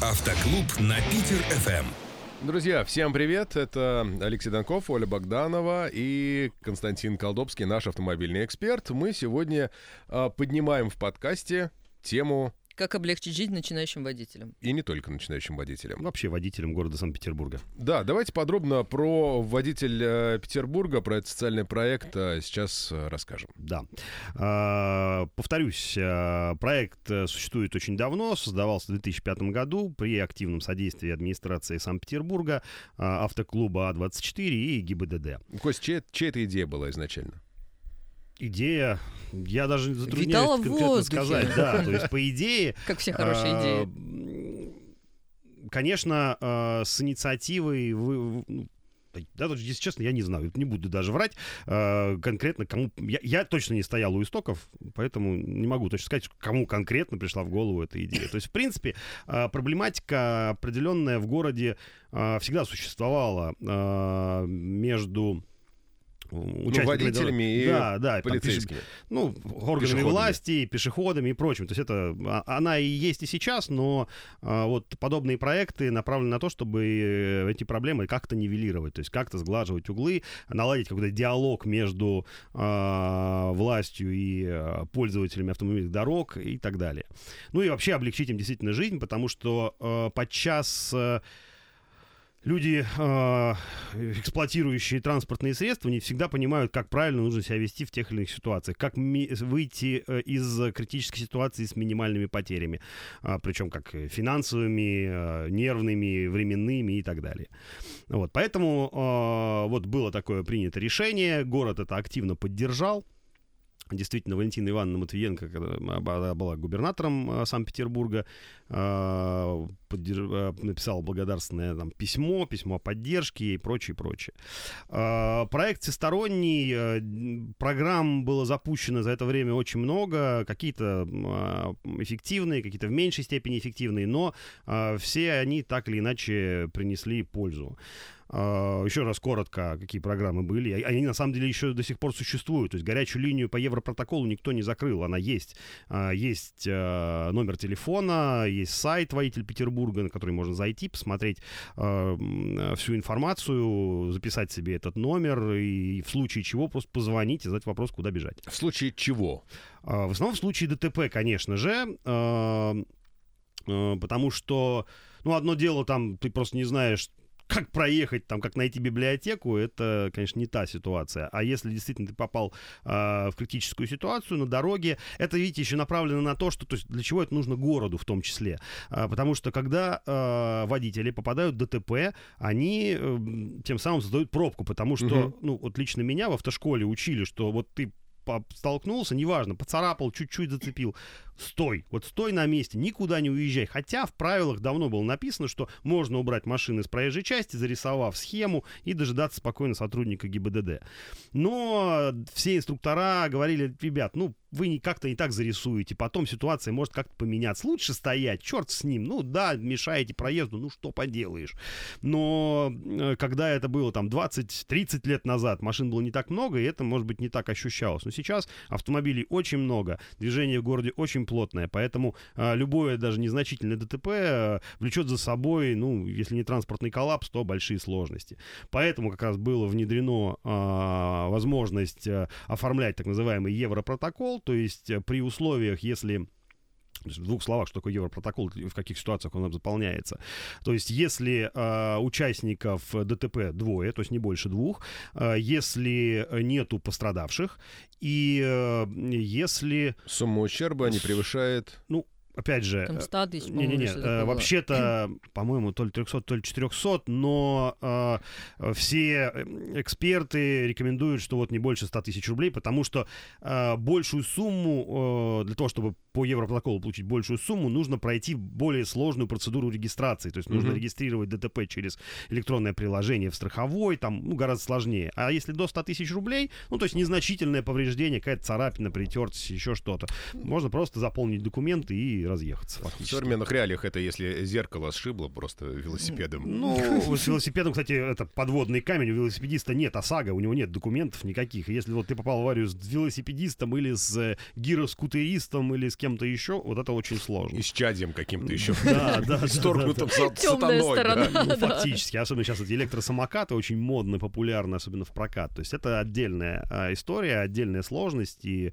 Автоклуб на Питер-ФМ. Друзья, всем привет! Это Алексей Донков, Оля Богданова и Константин Колдобский, наш автомобильный эксперт. Мы сегодня э, поднимаем в подкасте тему Как облегчить жизнь начинающим водителям? и не только начинающим водителям. Вообще водителем города Санкт-Петербурга. Да, давайте подробно про водитель э, Петербурга, про этот социальный проект э, сейчас э, расскажем. Да. А, Повторюсь, проект существует очень давно, создавался в 2005 году при активном содействии администрации Санкт-Петербурга, а, автоклуба А24 и ГИБДД. Кость, чья, чья это идея была изначально? Идея, я даже Витала затрудняюсь в конкретно воздухе. сказать. Да, то есть по идее... Как все хорошие а, идеи. м, Конечно, а, с инициативой вы... ну, да, вот, если честно, я не знаю, не буду даже врать а, конкретно кому... Я, я точно не стоял у истоков, поэтому не могу точно сказать, кому конкретно пришла в голову эта идея. То есть, в принципе, а, проблематика определенная в городе а, всегда существовала а, между участниками водителями дорог- и да, да, там пеше- Полицейскими. ну, органами власти, пешеходами и прочим. То есть это а, она и есть и сейчас, но а, вот подобные проекты направлены на то, чтобы э, эти проблемы как-то нивелировать, то есть как-то сглаживать углы, наладить какой-то диалог между а, властью и а, пользователями автомобильных дорог и так далее. Ну и вообще облегчить им действительно жизнь, потому что а, подчас а, люди, э, эксплуатирующие транспортные средства, не всегда понимают, как правильно нужно себя вести в тех или иных ситуациях, как ми- выйти э, из критической ситуации с минимальными потерями, а, причем как э, финансовыми, э, нервными, временными и так далее. Вот, поэтому э, вот было такое принято решение, город это активно поддержал. Действительно, Валентина Ивановна Матвиенко, когда была губернатором э, Санкт-Петербурга, э, э, написала благодарственное там, письмо, письмо о поддержке и прочее, прочее. Проект всесторонний, программ было запущено за это время очень много, какие-то эффективные, какие-то в меньшей степени эффективные, но все они так или иначе принесли пользу. А, Еще раз коротко, какие программы были. А- Они на самом деле еще до сих пор существуют. То есть горячую линию по Европротоколу никто не закрыл, она есть. А, Есть э, номер телефона, есть сайт водитель Петербурга, на который можно зайти, посмотреть всю информацию, записать себе этот номер и в случае чего просто позвонить и задать вопрос, куда бежать. В случае чего? А, В основном в случае ДТП, конечно же, потому что, ну, одно дело там, ты просто не знаешь, как проехать, там, как найти библиотеку, это, конечно, не та ситуация. А если действительно ты попал э, в критическую ситуацию на дороге, это, видите, еще направлено на то, что, то есть, для чего это нужно городу в том числе. А, потому что, когда э, водители попадают в ДТП, они э, тем самым создают пробку, потому что, Мгм. ну, вот лично меня в автошколе учили, что вот ты столкнулся, неважно, поцарапал, чуть-чуть зацепил, стой, вот стой на месте, никуда не уезжай. Хотя в правилах давно было написано, что можно убрать машины с проезжей части, зарисовав схему и дожидаться спокойно сотрудника ГИБДД. Но все инструктора говорили, ребят, ну, вы как-то не так зарисуете, потом ситуация может как-то поменяться. Лучше стоять, черт с ним. Ну да, мешаете проезду, ну что поделаешь. Но э, когда это было там 20-30 лет назад, машин было не так много, и это, может быть, не так ощущалось. Но сейчас автомобилей очень много, движение в городе очень плотное, поэтому э, любое даже незначительное ДТП э, влечет за собой, ну, если не транспортный коллапс, то большие сложности. Поэтому как раз было внедрено а, возможность оформлять так называемый Европротокол, то есть при условиях, если в двух словах, что такое Европротокол, и в каких ситуациях он заполняется. То есть, если э, участников ДТП двое, то есть не больше двух, э, если нету пострадавших, и э, если, Сумма ущерба не превышает... ну, опять же... Там 100 тысяч, по-моему, Не-не-не, что э, было. вообще-то, по-моему, то ли 300, то ли 400, но э, э, все э, эксперты рекомендуют, что вот не больше 100 тысяч рублей, потому что э, большую сумму, э, для того, чтобы по Европротоколу получить большую сумму, нужно пройти более сложную процедуру регистрации, то есть нужно Мгм. регистрировать ДТП через электронное приложение в страховой, там, ну, гораздо сложнее. А если до 100 тысяч рублей, ну, то есть незначительное повреждение, какая-то царапина, притертость, еще что-то, можно просто заполнить документы и разъехаться В фактически. современных реалиях это если зеркало сшибло просто велосипедом. Ну, с велосипедом, кстати, это подводный камень. У велосипедиста нет ОСАГО, у него нет документов никаких. И Если вот ты попал в аварию с велосипедистом или с э, гироскутеристом или с кем-то еще, вот это очень сложно. И с чадием каким-то еще. Да, да, Сторгнутым сатаной. Ну, фактически, особенно сейчас эти электросамокаты очень модны, популярны, особенно в прокат. То есть это отдельная а, история, отдельная сложность, и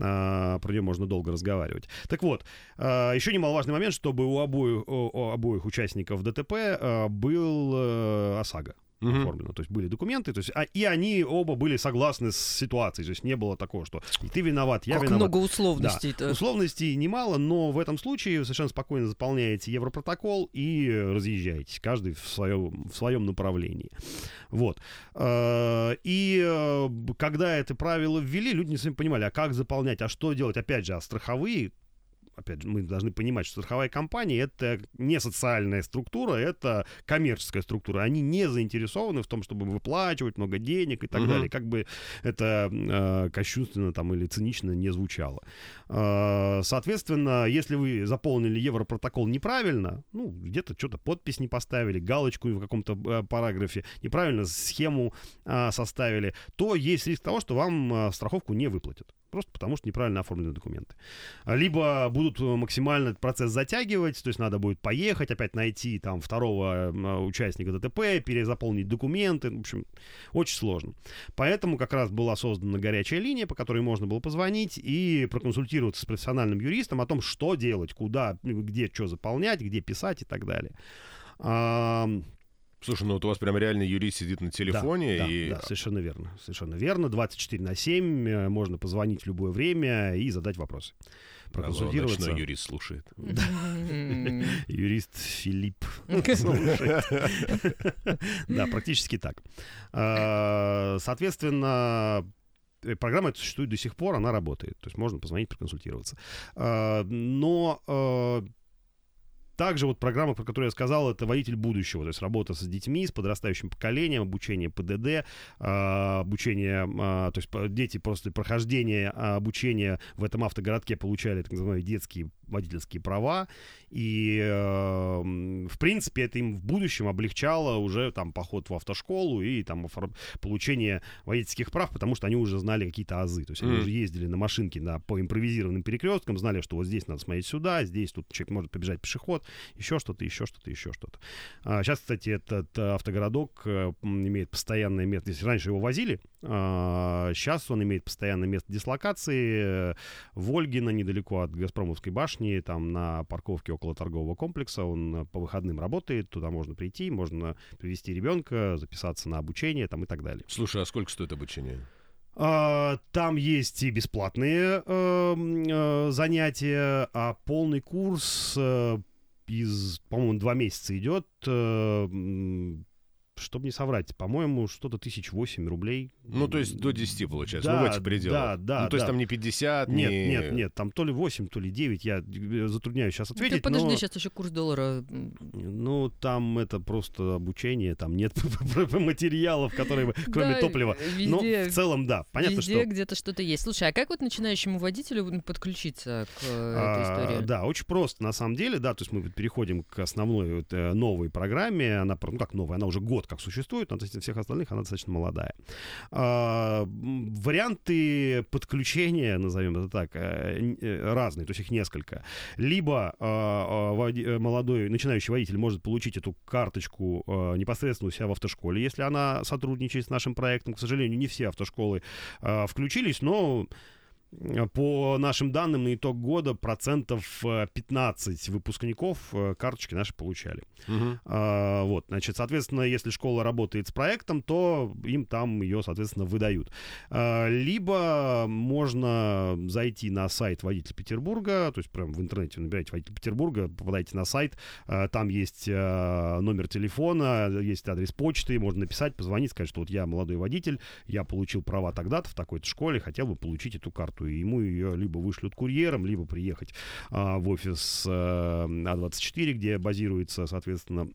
а, про нее можно долго разговаривать. Так вот, еще немаловажный момент, чтобы у обоих, у- обоих участников ДТП а, был э, ОСАГО Мгм. оформлено. То есть были документы, то есть, а, и они оба были согласны с ситуацией. То есть не было такого, что и ты виноват, я Как виноват. много условностей-то. Условностей немало, но в этом случае вы совершенно спокойно заполняете Европротокол и разъезжаетесь, каждый в своем, в своем направлении. Вот. Э, И э, когда это правило ввели, люди не совсем понимали, а как заполнять, а что делать? Опять же, а страховые опять же, мы должны понимать, что страховая компания это не социальная структура, это коммерческая структура. Они не заинтересованы в том, чтобы выплачивать много денег и так Мгм. далее. Как бы это э, кощунственно там или цинично не звучало. Э, соответственно, если вы заполнили Европротокол неправильно, ну, где-то что-то подпись не поставили, галочку в каком-то э, параграфе, неправильно схему э, составили, то есть риск того, что вам э, страховку не выплатят. Просто потому, что неправильно оформлены документы. Либо будут э, максимально процесс затягивать, то есть надо будет поехать, опять найти там второго э, участника ДТП, перезаполнить документы. В общем, очень сложно. Поэтому как раз была создана горячая линия, по которой можно было позвонить и проконсультироваться с профессиональным юристом о том, что делать, куда, где что заполнять, где писать и так далее. Слушай, ну вот у вас прям реально юрист сидит на телефоне да, и... да, совершенно верно. Совершенно верно. 24 на 7 э, можно позвонить в любое время и задать вопросы. Алло, Проконсультироваться. ночной юрист слушает. Юрист Филипп слушает. Да, практически так. А, Соответственно, э, программа эта существует до сих пор, она работает. То есть можно позвонить, проконсультироваться. А, Но а, также вот программа, про которую я сказал, это водитель будущего, то есть работа с детьми, с подрастающим поколением, обучение ПДД, а, обучение, а, то есть по- дети после прохождения а, обучения в этом автогородке получали так называемые детские водительские права, и, э, в принципе, это им в будущем облегчало уже там поход в автошколу и там получение водительских прав, потому что они уже знали какие-то азы. То есть они Мгм. уже ездили на машинке на, по импровизированным перекресткам, знали, что вот здесь надо смотреть сюда, здесь тут человек может побежать пешеход, еще что-то, еще что-то, еще что-то. А, сейчас, кстати, этот э, автогородок э, имеет постоянное место. Если раньше его возили, а, сейчас он имеет постоянное место дислокации э, в Ольгино, недалеко от Газпромовской башни, там на парковке около торгового комплекса. Он э, по выходным работает, туда можно прийти, можно привести ребенка, записаться на обучение там, и так далее. Слушай, а сколько стоит обучение? А, Там есть и бесплатные э, м, э, занятия, а полный курс э, из, по-моему, два месяца идет. Чтобы не соврать, по-моему, что-то тысяч восемь рублей. Ну, то есть до 10 получается, Да, ну, в этих пределах. да, да, Ну, то есть да. там не 50, Нет, не... нет, нет, там то ли 8, то ли 9, я э, затрудняюсь сейчас Ты ответить, подожди, но... сейчас еще курс доллара. Ну, там это просто обучение, там нет материалов, которые, бы- кроме топлива. Но Везде, в целом, да, понятно, везде что... где-то что-то есть. Слушай, а как вот начинающему водителю подключиться к э, этой А, истории? Да, очень просто, на самом деле, да, то есть мы переходим к основной э, новой программе, она, ну как новая, она уже год как существует, но относительно всех остальных она достаточно молодая. А, варианты подключения, назовем это так, э, э, разные, то есть их несколько. Либо а, а, води- э, молодой начинающий водитель может получить эту карточку э, непосредственно у себя в автошколе, если она сотрудничает с нашим проектом. К сожалению, не все автошколы а, включились, но по нашим данным, на итог года процентов э, 15 выпускников э, карточки наши получали. Мгм. А, Вот, значит, соответственно, если школа работает с проектом, то им там ее, соответственно, выдают. А, Либо можно зайти на сайт водителя Петербурга, то есть прям в интернете набираете водитель Петербурга, попадаете на сайт, а, там есть а, номер телефона, есть адрес почты, можно написать, позвонить, сказать, что вот я молодой водитель, я получил права тогда-то в такой-то школе, хотел бы получить эту карту, и ему ее либо вышлют курьером, либо приехать а, в офис э, А24, где базируется, соответственно,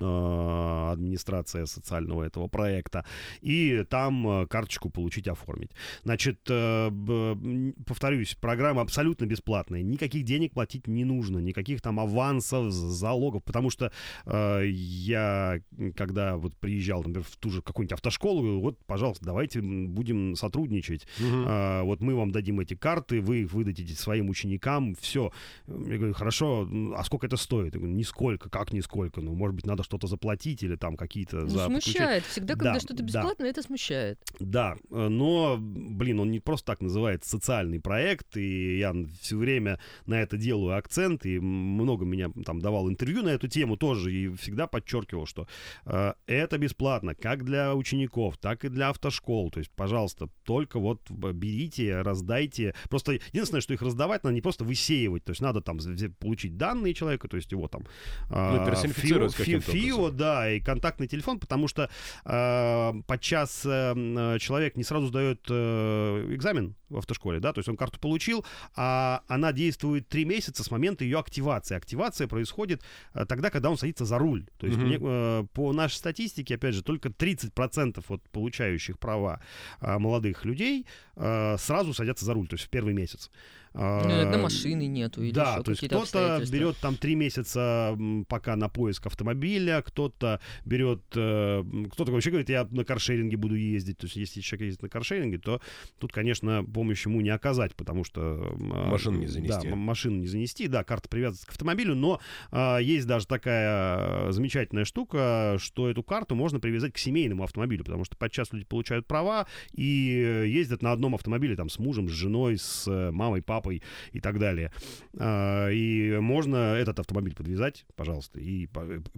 администрация социального этого проекта, и там э, карточку получить, оформить. Значит, э, повторюсь, программа абсолютно бесплатная, никаких денег платить не нужно, никаких там авансов, залогов, потому что я, когда вот приезжал, например, в ту же какую-нибудь автошколу, вот, пожалуйста, давайте будем сотрудничать, угу. вот мы вам дадим эти карты, вы их выдадите своим ученикам, все. Я говорю, хорошо, а сколько это стоит? Я говорю, нисколько, как нисколько, ну, может быть, надо что-то заплатить или там какие-то... Ну, за смущает. Всегда, когда да, что-то бесплатно, да. это смущает. Да, э, но, блин, он не просто так называется социальный проект, и я все время на это делаю акцент, и много меня там давал интервью на эту тему тоже, и всегда подчеркивал, что э, это бесплатно, как для учеников, так и для автошкол. То есть, пожалуйста, только вот берите, раздайте. Просто единственное, что их раздавать, надо не просто высеивать, то есть надо там получить данные человека, то есть его там... Ну, персонифицировать фи, фи, ФИО, да, и контактный телефон, потому что э, подчас э, человек не сразу сдает э, экзамен в автошколе, да, то есть он карту получил, а она действует три месяца с момента ее активации. Активация происходит э, тогда, когда он садится за руль. То есть mm-hmm. э, по нашей статистике, опять же, только 30% от получающих права э, молодых людей э, сразу садятся за руль, то есть в первый месяц. Ну, иногда машины нету. Или да, то есть кто-то берет там три месяца пока на поиск автомобиля, кто-то берет, э, кто-то вообще говорит, я на каршеринге буду ездить. То есть если человек ездит на каршеринге, то тут, конечно, помощь ему не оказать, потому что... А, машину не занести. Да, машину не занести, да, карта привязывается к автомобилю, но а, есть даже такая замечательная штука, что эту карту можно привязать к семейному автомобилю, потому что подчас люди получают права и ездят на одном автомобиле там с мужем, с женой, с э, мамой, папой, папой и так далее. А, и можно этот автомобиль подвязать, пожалуйста, и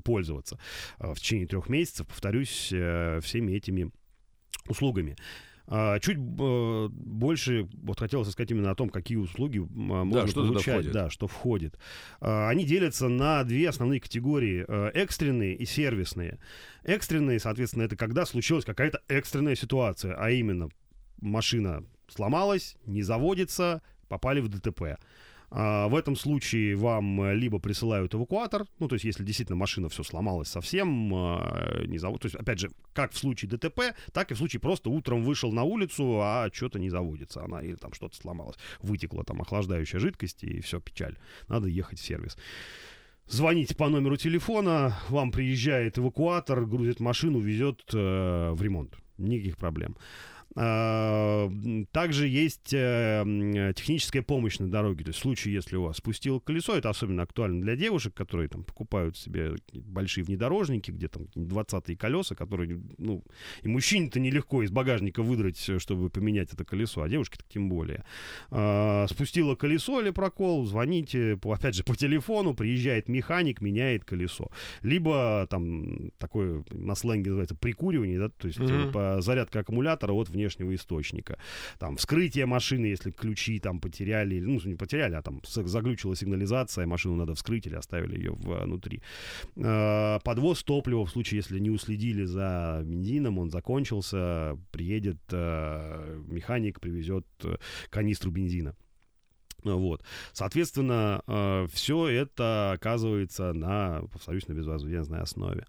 пользоваться а, в течение трех месяцев, повторюсь, э, всеми этими услугами. А, чуть э, больше вот хотелось сказать именно о том, какие услуги можно да, что получать, да, что входит. Они делятся на две основные категории: э, экстренные и сервисные. Экстренные, соответственно, это когда случилась какая-то экстренная ситуация, а именно машина сломалась, не заводится, попали в ДТП. А, в этом случае вам э, либо присылают эвакуатор, ну, то есть если действительно машина все сломалась совсем, а, не завод, то есть, опять же, как в случае ДТП, так и в случае просто утром вышел на улицу, а что-то не заводится она, или там что-то сломалось, вытекла там охлаждающая жидкость, и все, печаль. Надо ехать в сервис. Звоните по номеру телефона, вам приезжает эвакуатор, грузит машину, везет э, в ремонт. Никаких проблем. А, также есть э, техническая помощь на дороге. То есть в случае, если у вас спустило колесо, это особенно актуально для девушек, которые там покупают себе большие внедорожники, где там 20 колеса, которые, ну, и мужчине-то нелегко из багажника выдрать, э, чтобы поменять это колесо, а девушке-то тем более. Спустило колесо или прокол, звоните, опять же, по телефону, приезжает механик, меняет колесо. Либо там такое на сленге называется прикуривание, да, то есть mm-hmm. зарядка аккумулятора от внешнего внешнего источника. Там вскрытие машины, если ключи там потеряли, ну, не потеряли, а там заглючила сигнализация, машину надо вскрыть или оставили ее внутри. А, подвоз топлива в случае, если не уследили за бензином, он закончился, приедет а, механик, привезет э, канистру бензина. Вот. Соответственно, э, все это оказывается на, повторюсь, на безвозмездной основе.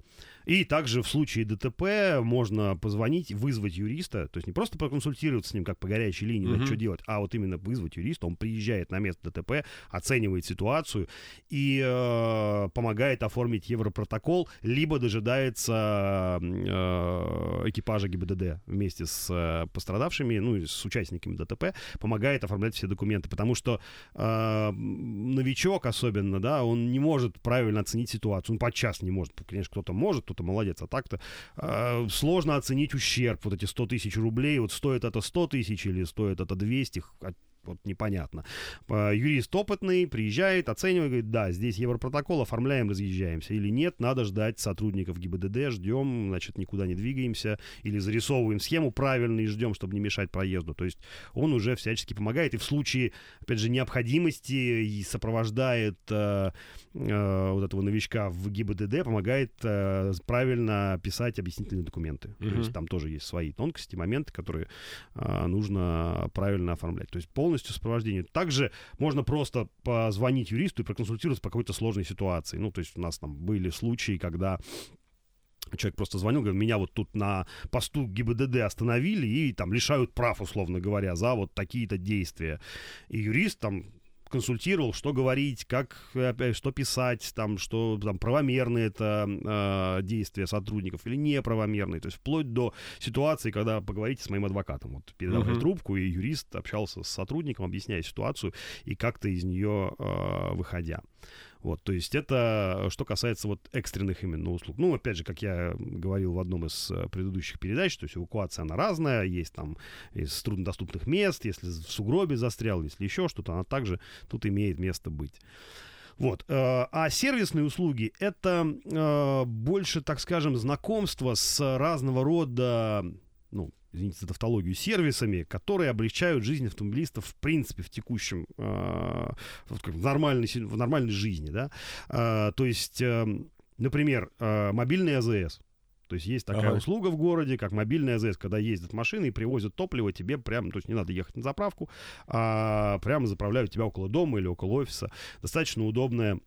И также в случае ДТП можно позвонить, вызвать юриста, то есть не просто проконсультироваться с ним, как по горячей линии, mm-hmm. что делать, а вот именно вызвать юриста, он приезжает на место ДТП, оценивает ситуацию и э, помогает оформить европротокол, либо дожидается э, экипажа ГИБДД вместе с э, пострадавшими, ну, с участниками ДТП, помогает оформлять все документы, потому что э, новичок особенно, да, он не может правильно оценить ситуацию, он подчас не может, конечно, кто-то может, кто-то молодец. А так-то э, сложно оценить ущерб. Вот эти 100 тысяч рублей, вот стоит это 100 тысяч или стоит это 200, вот непонятно. Юрист опытный приезжает, оценивает, говорит, да, здесь европротокол, оформляем, разъезжаемся. Или нет, надо ждать сотрудников ГИБДД, ждем, значит, никуда не двигаемся. Или зарисовываем схему правильно и ждем, чтобы не мешать проезду. То есть он уже всячески помогает. И в случае, опять же, необходимости и сопровождает э, э, вот этого новичка в ГИБДД, помогает э, правильно писать объяснительные документы. Mm-hmm. То есть там тоже есть свои тонкости, моменты, которые э, нужно правильно оформлять. То есть полностью полностью сопровождение. Также можно просто позвонить юристу и проконсультироваться по какой-то сложной ситуации. Ну, то есть у нас там были случаи, когда Человек просто звонил, говорит, меня вот тут на посту ГИБДД остановили и там лишают прав, условно говоря, за вот такие-то действия. И юрист там консультировал, что говорить, как опять, что писать, там, что там правомерные это э, действия сотрудников или неправомерные, то есть вплоть до ситуации, когда поговорите с моим адвокатом, вот передавали uh-huh. трубку и юрист общался с сотрудником, объясняя ситуацию и как-то из нее э, выходя. Вот, то есть это э, что касается вот экстренных именно услуг. Ну, опять же, как я говорил в одном из э, предыдущих передач, то есть эвакуация, она разная, есть там из труднодоступных мест, если в сугробе застрял, если еще что-то, она также тут имеет место быть. Вот. Э, а сервисные услуги — это больше, так скажем, знакомство с разного рода извините за тавтологию, сервисами, которые облегчают жизнь автомобилистов в принципе в текущем, э, в, нормальной, в нормальной жизни, да. Э, то есть, э, например, э, мобильный АЗС. То есть есть такая ага. услуга в городе, как мобильный АЗС, когда ездят машины и привозят топливо тебе прямо, то есть не надо ехать на заправку, а прямо заправляют тебя около дома или около офиса. Достаточно удобная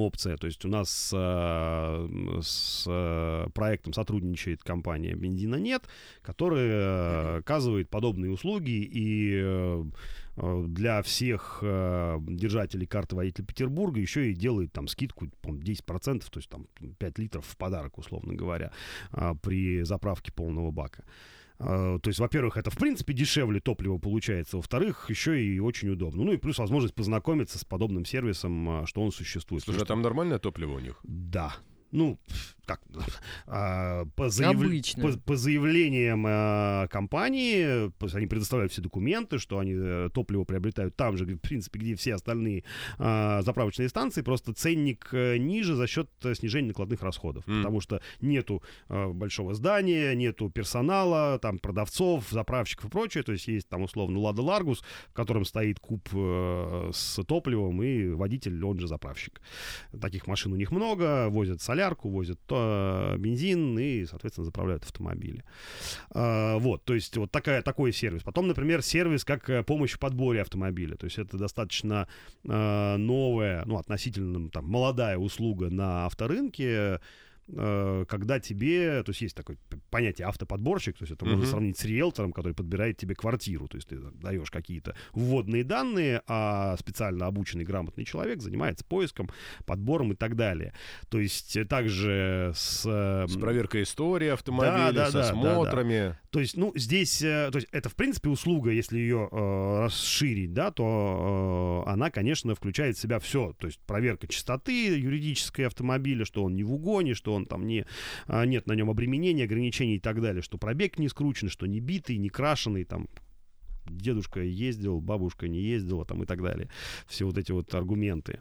опция. То есть у нас э, с э, проектом сотрудничает компания «Бензина нет», которая оказывает подобные услуги и э, для всех э, держателей карты водителя Петербурга еще и делает там скидку, по 10%, то есть там 5 литров в подарок, условно говоря, э, при заправке полного бака. А, то есть, во-первых, это в принципе дешевле топливо получается, во-вторых, еще и очень удобно. Ну и плюс возможность познакомиться с подобным сервисом, а, что он существует. Слушай, а там нормальное топливо у них? Да. Ну, как, а, по, заяв... по, по заявлениям а, компании, они предоставляют все документы, что они а, топливо приобретают там же, в принципе, где все остальные а, заправочные станции, просто ценник а, ниже за счет снижения накладных расходов, mm. потому что нету а, большого здания, нету персонала, там продавцов, заправщиков и прочее, то есть есть там условно Лада Ларгус, в котором стоит куб а, с топливом и водитель, он же заправщик. Таких машин у них много, возят солярку, возят то бензин и, соответственно, заправляют автомобили. А, вот, то есть вот такая, такой сервис. Потом, например, сервис как э, помощь в подборе автомобиля. То есть это достаточно а, новая, ну, относительно там, молодая услуга на авторынке, Э, когда тебе, то есть есть такое понятие автоподборщик, то есть это uh-huh. можно сравнить с риэлтором, который подбирает тебе квартиру, то есть ты даешь какие-то вводные данные, а специально обученный грамотный человек занимается поиском, подбором и так далее. То есть также с... Эм, с проверкой истории автомобиля, да, да, со да, смотрами. Да, да. То есть, ну, здесь, э, то есть это, в принципе, услуга, если ее э, расширить, да, то э, она, конечно, включает в себя все. То есть проверка чистоты юридической автомобиля, что он не в угоне, что он там не, э, нет на нем обременений, ограничений и так далее, что пробег не скручен, что не битый, не крашеный, там, дедушка ездил, бабушка не ездила, там и так далее. Все вот эти вот аргументы.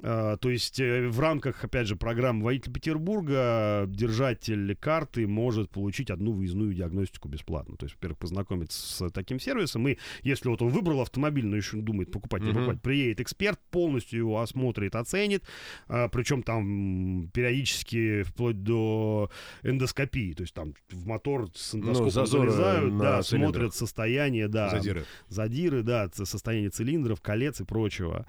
А, то есть э, в рамках, опять же, программы «Водитель Петербурга» держатель карты может получить одну выездную диагностику бесплатно. То есть, во-первых, познакомиться с таким сервисом. И если вот он выбрал автомобиль, но еще думает покупать, не покупать, приедет эксперт, полностью его осмотрит, оценит. А, причем там периодически вплоть до эндоскопии. То есть там в мотор с ну, эндоскопом ну, залезают, да, смотрят состояние, да. Задиры. Задиры, да, состояние цилиндров, колец и прочего.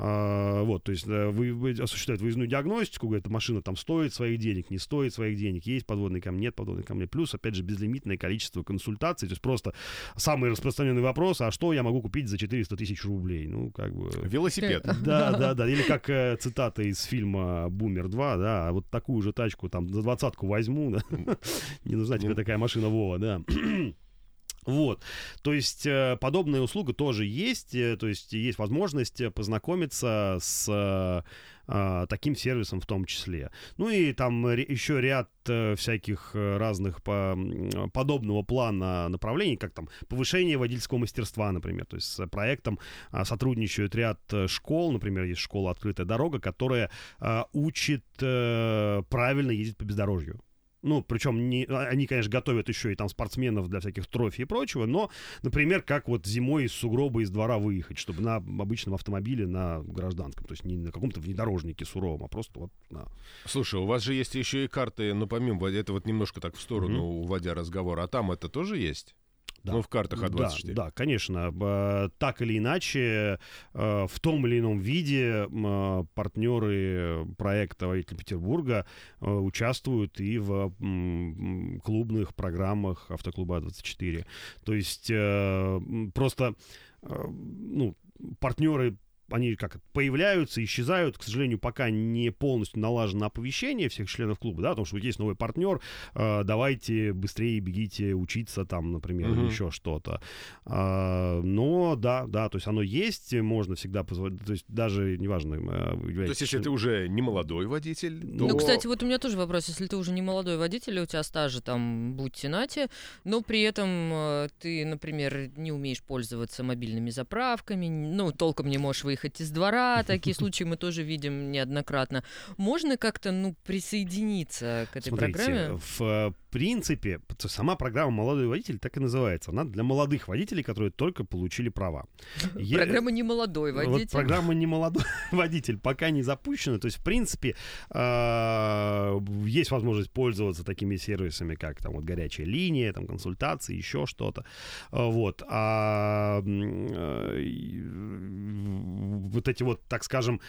А, вот, то есть вы, вы осуществляют выездную диагностику, говорят, машина там стоит своих денег, не стоит своих денег, есть подводный камень, нет подводных камней. Плюс, опять же, безлимитное количество консультаций. То есть просто самый распространенный вопрос, а что я могу купить за 400 тысяч рублей? Ну, как бы... Велосипед. Да, да, да. Или как э, цитата из фильма «Бумер 2», да, вот такую же тачку там за двадцатку возьму, да. Не нужна тебе такая машина Вова, да. Вот, то есть э, подобная услуга тоже есть, э, то есть есть возможность познакомиться с э, таким сервисом в том числе. Ну и там еще ряд всяких разных по, подобного плана направлений, как там повышение водительского мастерства, например. То есть с проектом сотрудничают ряд школ, например, есть школа «Открытая дорога», которая учит правильно ездить по бездорожью. Ну, причем не, а, они, конечно, готовят еще и там спортсменов для всяких трофий и прочего, но, например, как вот зимой из сугроба из двора выехать, чтобы на обычном автомобиле на гражданском, то есть не на каком-то внедорожнике суровом, а просто вот на... Слушай, у вас же есть еще и карты, ну, помимо, это вот немножко так в сторону, mm-hmm. уводя разговор, а там это тоже есть? Да. Ну, в картах Да, А24. да, конечно. Б- Так или иначе, э, в том или ином виде э, партнеры проекта «Водитель Петербурга» э, участвуют и в клубных программах Автоклуба 24. То есть просто ну, партнеры они как появляются, исчезают, к сожалению, пока не полностью налажено оповещение всех членов клуба, да, потому что вот есть новый партнер, э, давайте быстрее бегите учиться там, например, Мгм. или еще что-то. А, но да, да, то есть оно есть, можно всегда позволить, то есть даже неважно, э, То есть, если ты уже не молодой водитель, то... Ну, кстати, вот у меня тоже вопрос. Если ты уже не молодой водитель, и у тебя стажа там будь тенате, но при этом э, ты, например, не умеешь пользоваться мобильными заправками, ну, толком не можешь выехать из двора, такие случаи мы тоже видим неоднократно. Можно как-то, ну, присоединиться к этой Смотрите, программе? в э, принципе, сама программа «Молодой водитель» так и называется. Она для молодых водителей, которые только получили права. Программа не молодой Вот водитель. программа не молодой водитель пока не запущена. То есть, в принципе, э, есть возможность пользоваться такими сервисами, как там вот горячая линия, там консультации, еще что-то. Э, Вот. А м, вот эти вот, так скажем,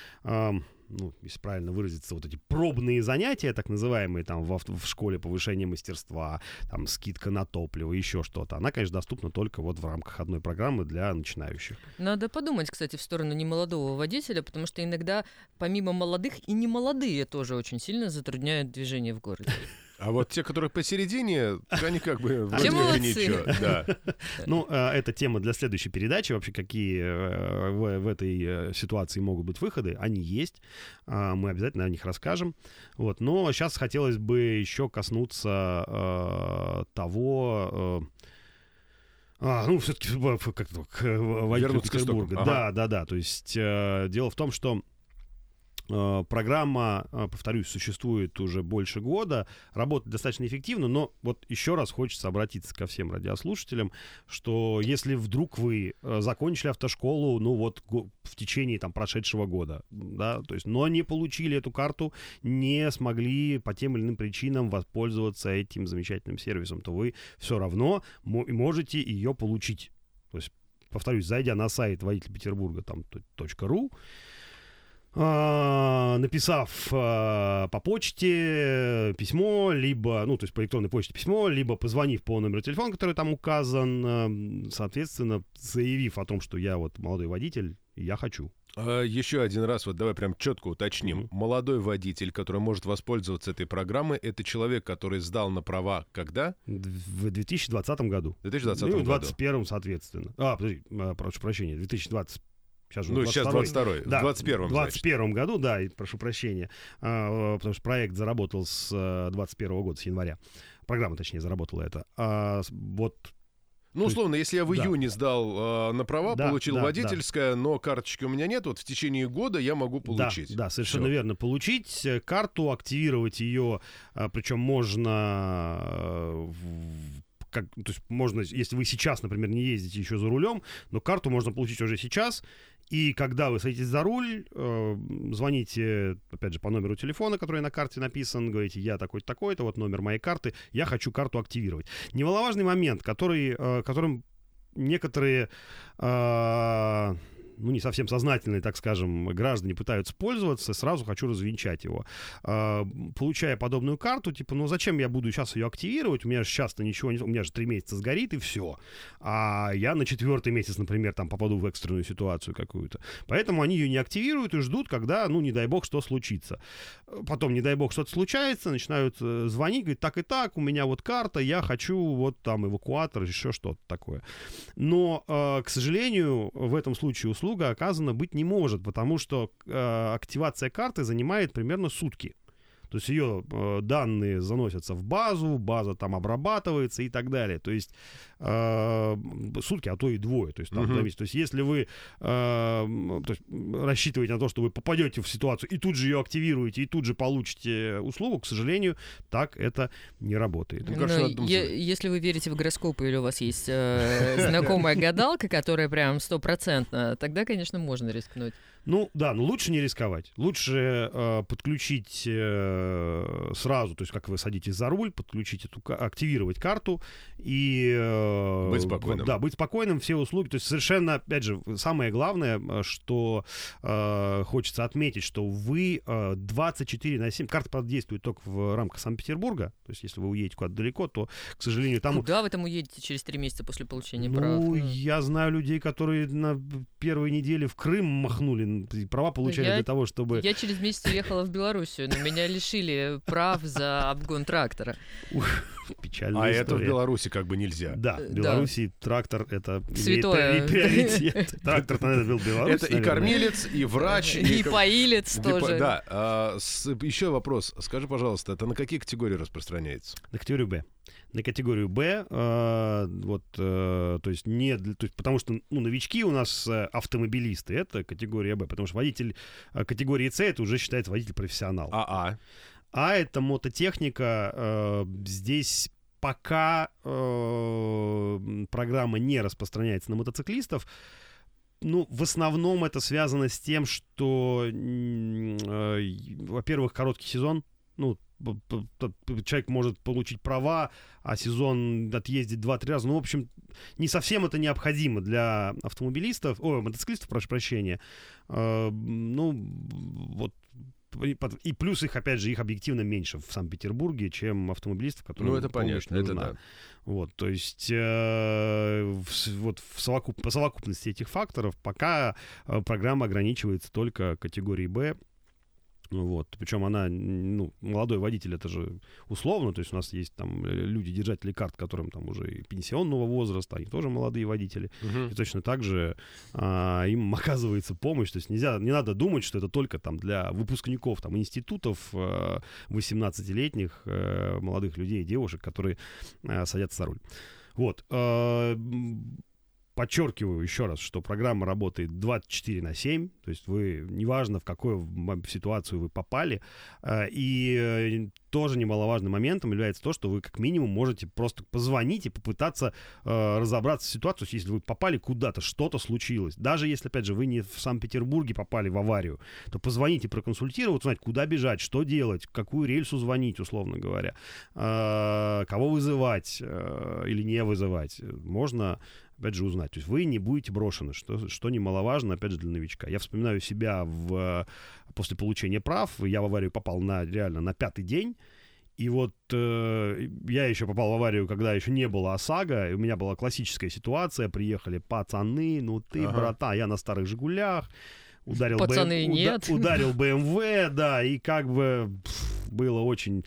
ну, если правильно выразиться, вот эти пробные занятия, так называемые, там, в, в школе повышение мастерства, там, скидка на топливо, еще что-то, она, конечно, доступна только вот в рамках одной программы для начинающих. Надо подумать, кстати, в сторону немолодого водителя, потому что иногда помимо молодых и немолодые тоже очень сильно затрудняют движение в городе. А вот те, которые посередине, они как бы вроде молодцы. ничего. Да. Ну, э, это тема для следующей передачи. Вообще, какие э, в, в этой э, ситуации могут быть выходы? Они есть. А, Мы обязательно о них расскажем. Вот. Но сейчас хотелось бы еще коснуться э, того... а, ну, все-таки как то к к. Петербурга. Ага. Да, да, да. То есть дело в том, что программа, э, повторюсь, существует уже больше года, работает достаточно эффективно, но вот еще раз хочется обратиться ко всем радиослушателям, что если вдруг вы э, закончили автошколу, ну вот в течение там прошедшего года, да, то есть, но не получили эту карту, не смогли по тем или иным причинам воспользоваться этим замечательным сервисом, то вы все равно мо- можете ее получить. То есть, повторюсь, зайдя на сайт водитель Петербурга, там, .ру, написав а, по почте письмо, либо, ну, то есть по электронной почте письмо, либо позвонив по номеру телефона, который там указан, а, соответственно, заявив о том, что я вот молодой водитель, я хочу. А, Еще один раз, вот давай прям четко уточним. Мгм. Молодой водитель, который может воспользоваться этой программой, это человек, который сдал на права когда? В 2020 году. В 2020 ну, и в году. 2021, соответственно. А, подожди, а, прошу прощения, 2020. Сейчас же Ну, сейчас 22-й. Да, в 21-м, В 21 году, да, и прошу прощения, а, потому что проект заработал с э, 21 года, с января. Программа, точнее, заработала это. А, вот Ну, условно, если я в да. июне сдал э, на права, Да, получил да, водительское, но карточки у меня нет, вот в течение года я могу получить. Да, да совершенно Всё. верно. Получить э, карту, активировать ее, причем можно э, как, то есть можно, если вы сейчас, например, не ездите еще за рулем, но карту можно получить уже сейчас. И когда вы садитесь за руль, э, звоните, опять же, по номеру телефона, который на карте написан, говорите, я такой-то, такой-то, вот номер моей карты, я хочу карту активировать. Немаловажный момент, который, э, которым некоторые э, ну, не совсем сознательные, так скажем, граждане пытаются пользоваться, сразу хочу развенчать его. А, Получая подобную карту, типа, ну зачем я буду сейчас ее активировать? У меня же сейчас-то ничего не... У меня же три месяца сгорит, и все. А я на четвертый месяц, например, там попаду в экстренную ситуацию какую-то. Поэтому они ее не активируют и ждут, когда, ну, не дай бог, что случится. Потом, не дай бог, что-то случается, начинают э, звонить, говорят, так и так, у меня вот карта, я хочу вот там эвакуатор, еще что-то такое. Но, э, к сожалению, в этом случае услуга оказана быть не может, потому что э, активация карты занимает примерно сутки. То есть ее э, данные заносятся в базу, база там обрабатывается и так далее. То есть э, сутки, а то и двое. То есть, там зависит. То есть если вы э, то есть, рассчитываете на то, что вы попадете в ситуацию и тут же ее активируете, и тут же получите услугу, к сожалению, так это не работает. Мне кажется, е- если вы верите в гороскопы или у вас есть э, знакомая гадалка, которая прям стопроцентно, тогда, конечно, можно рискнуть. Ну да, но лучше не рисковать. Лучше э, подключить э, сразу, то есть как вы садитесь за руль, подключить эту, активировать карту и... э, Быть спокойным. Да, быть спокойным, все услуги. То есть совершенно, опять же, самое главное, э, что э, хочется отметить, что вы э, 24 на 7, карта, правда, действует только в рамках Санкт-Петербурга, то есть если вы уедете куда-то далеко, то, к сожалению, там... Куда вы там уедете через три месяца после получения Ну, прав? Ну, я знаю людей, которые на первой неделе в Крым махнули, и права получали я- для того, чтобы... Я через месяц уехала в Белоруссию, но меня лишили прав за обгон трактора. Печальная А это в история. Беларуси как бы нельзя. Да, Э, в Беларуси трактор это при- приоритет. Трактор, наверное, был Беларусь. Это и кормилец, и врач, И ко- поилец Депо- тоже. Да. а, с- еще вопрос. Скажи, пожалуйста, это на какие категории распространяется? На категорию Б. На категорию Б, э, вот, э, то есть не, для- то есть, потому что, ну, новички у нас э, автомобилисты, это категория Б, потому что водитель э, категории С это уже считается водитель профессионал. АА. А это мототехника. э, здесь пока э, программа не распространяется на мотоциклистов. Ну, в основном это связано с тем, что, э, во-первых, короткий сезон. Ну, человек может получить права, а сезон отъездить 2-3 раза. Ну, в общем, не совсем это необходимо для автомобилистов, ой, мотоциклистов, прошу прощения. Э, ну, вот и плюс их, опять же, их объективно меньше в Санкт-Петербурге, чем автомобилистам, которым Ну, это понятно, это нужна. да. Вот, то есть э, в вот в совокуп- по совокупности этих факторов пока э, программа ограничивается только категорией Б. Ну Вот. Причем она, ну, молодой водитель, это же условно, то есть у нас есть там э, люди, держатели карт, которым там уже и пенсионного возраста, они тоже молодые водители. Мгм. И точно так же а, им оказывается помощь. То есть нельзя, не надо думать, что это только там для выпускников там, институтов э, 18-летних э, молодых людей девушек, которые э, садятся за руль. Вот. Подчеркиваю еще раз, что программа работает 24 на 7, то есть вы, неважно в какую ситуацию вы попали, э, и э, тоже немаловажным моментом является то, что вы как минимум можете просто позвонить и попытаться э, разобраться То есть если вы попали куда-то, что-то случилось. Даже если, опять же, вы не в Санкт-Петербурге попали в аварию, то позвоните, проконсультироваться, узнать, куда бежать, что делать, какую рельсу звонить, условно говоря, э, кого вызывать э, или не вызывать. Можно опять же, узнать. То есть вы не будете брошены, что, что немаловажно, опять же, для новичка. Я вспоминаю себя в, после получения прав. Я в аварию попал на, реально на пятый день. И вот э, я еще попал в аварию, когда еще не было ОСАГО, и у меня была классическая ситуация, приехали пацаны, ну ты, Ага. братан, я на старых «Жигулях», ударил, Пацаны БМ нет. ударил БМВ, да, и как бы пф, было очень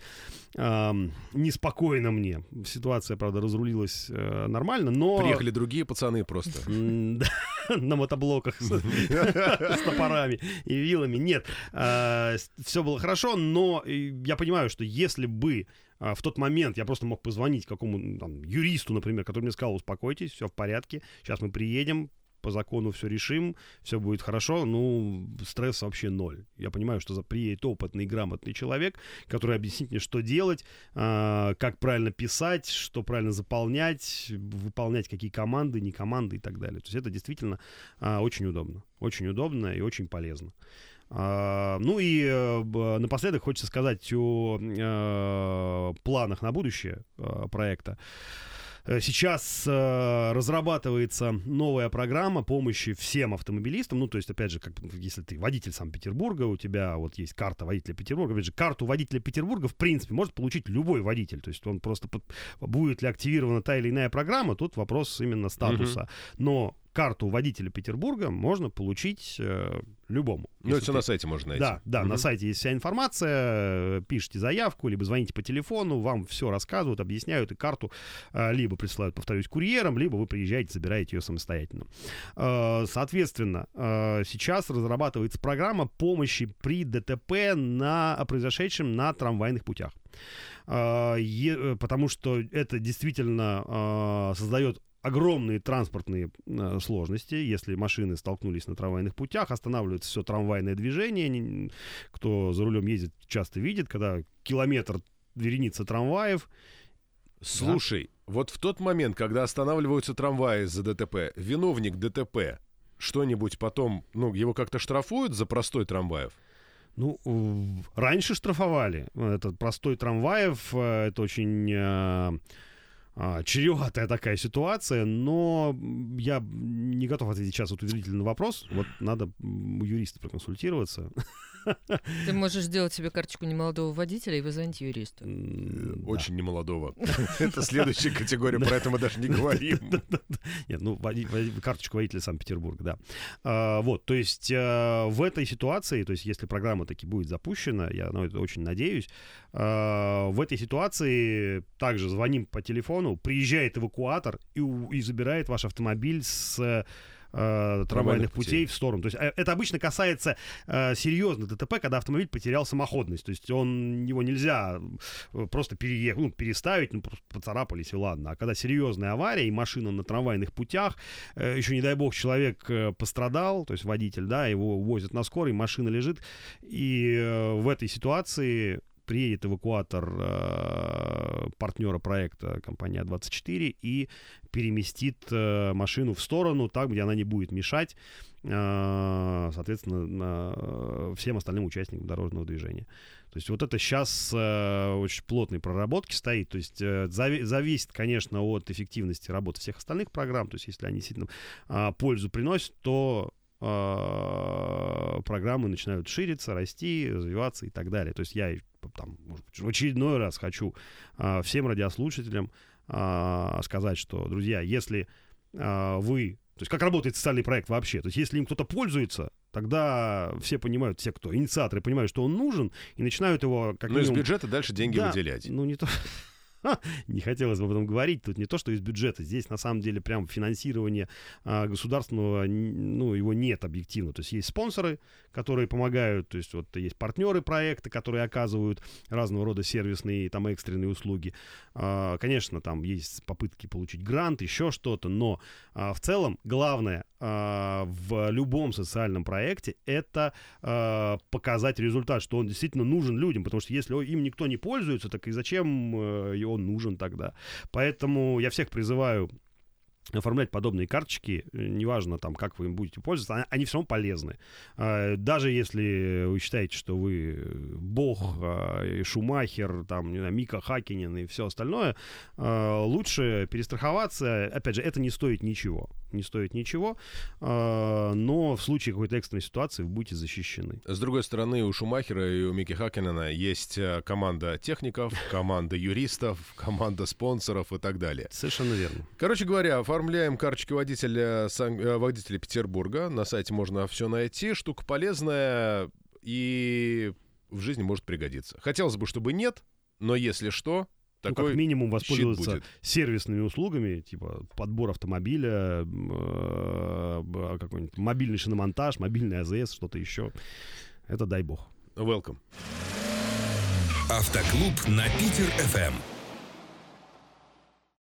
ам, неспокойно мне. Ситуация, правда, разрулилась э, нормально, но... Приехали другие пацаны просто. На мотоблоках с, топорами и вилами. Нет, все было хорошо, но э, я понимаю, что если бы а, в тот момент я просто мог позвонить какому там, юристу, например, который мне сказал, успокойтесь, все в порядке, сейчас мы приедем, по закону все решим, все будет хорошо, ну, стресс вообще ноль. Я понимаю, что за- приедет опытный, грамотный человек, который объяснит мне, что делать, а, как правильно писать, что правильно заполнять, выполнять какие команды, не команды и так далее. То есть это действительно а, очень удобно. Очень удобно и очень полезно. А, ну и э, напоследок хочется сказать о э, планах на будущее э, проекта. Э, Сейчас э, разрабатывается новая программа помощи всем автомобилистам. Ну, то есть, опять же, как, если ты водитель Санкт-Петербурга, у тебя вот есть карта водителя Петербурга. Опять же, карту водителя Петербурга, в принципе, может получить любой водитель. То есть, он просто под- будет ли активирована та или иная программа, тут вопрос именно статуса. Но карту водителя Петербурга можно получить э, любому. Ну, это ты- на сайте можно найти. да, да, на Мгм. сайте есть вся информация, э, пишите заявку, либо звоните по телефону, вам все рассказывают, объясняют, и карту э, либо присылают, повторюсь, курьером, либо вы приезжаете, забираете ее самостоятельно. Э, Соответственно, э, сейчас разрабатывается программа помощи при ДТП на произошедшем на трамвайных путях. Э, э, Потому что это действительно э, создает огромные транспортные э, сложности, если машины столкнулись на трамвайных путях, останавливается все трамвайное движение. Кто за рулем ездит, часто видит, когда километр вереница трамваев. Слушай, вот в тот момент, когда останавливаются трамваи из-за ДТП, виновник ДТП что-нибудь потом, ну, его как-то штрафуют за простой трамваев? Ну, раньше штрафовали. Это простой трамваев, э, это очень э, чреватая такая ситуация, но я не готов ответить сейчас вот утвердительный вопрос. Вот надо у юриста проконсультироваться. Ты можешь сделать себе карточку немолодого водителя и вызвонить юристу. Очень немолодого. Это следующая категория, про это мы даже не говорим. Нет, ну, карточку водителя Санкт-Петербурга, да. А, вот, то есть э, в этой ситуации, то есть если программа таки будет запущена, я на это очень надеюсь, а, в этой ситуации также звоним по телефону, приезжает эвакуатор и, и забирает ваш автомобиль с э, трамвайных путей. путей в сторону. То есть э, это обычно касается э, серьезных ДТП, когда автомобиль потерял самоходность. То есть он, его нельзя э, просто переехать, ну, переставить, ну, просто поцарапались и ладно. А когда серьезная авария и машина на трамвайных путях, э, еще, не дай бог, человек э, пострадал, то есть водитель, да, его возят на скорой, машина лежит, и э, в этой ситуации приедет эвакуатор э, партнера проекта компания 24 и переместит э, машину в сторону, так, где она не будет мешать, э, соответственно, на, э, всем остальным участникам дорожного движения. То есть вот это сейчас э, очень плотной проработки стоит. То есть э, зави- зависит, конечно, от эффективности работы всех остальных программ. То есть если они действительно э, пользу приносят, то э, программы начинают шириться, расти, развиваться и так далее. То есть я там, может быть, в очередной раз хочу э, всем радиослушателям э, сказать, что, друзья, если э, вы то есть как работает социальный проект вообще? То есть если им кто-то пользуется, тогда все понимают, все, кто инициаторы, понимают, что он нужен, и начинают его как Ну, минимум... из бюджета дальше деньги да, выделять. Ну, не то... не хотелось бы об этом говорить. Тут не то, что из бюджета. Здесь, на самом деле, прям финансирование а, государственного, ну, его нет объективно. То есть есть спонсоры, которые помогают, то есть вот есть партнеры проекта, которые оказывают разного рода сервисные, там, экстренные услуги. А, конечно, там есть попытки получить грант, еще что-то, но а, в целом главное в любом социальном проекте это показать результат, что он действительно нужен людям, потому что если им никто не пользуется, так и зачем э, он нужен тогда? Поэтому я всех призываю оформлять подобные карточки, э, неважно там, как вы им будете пользоваться, они все равно полезны. А, даже если вы считаете, что вы бог, а, Шумахер, там, не знаю, Мика Хакинин и все остальное, а, лучше перестраховаться. Опять же, это не стоит ничего. Не стоит ничего, но в случае какой-то экстренной ситуации вы будете защищены. С другой стороны, у Шумахера и у Мики Хакинена есть команда техников, команда юристов, команда спонсоров и так далее. Совершенно верно. Короче говоря, Оформляем карточки водителя, э, водителя Петербурга. На сайте можно все найти. Штука полезная и в жизни может пригодиться. Хотелось бы, чтобы нет, но если что, такой ну, как минимум воспользоваться сервисными услугами, типа подбор автомобиля, э, какой-нибудь мобильный шиномонтаж, мобильный АЗС, что-то еще. Это дай бог. Welcome. Автоклуб на Питер-ФМ.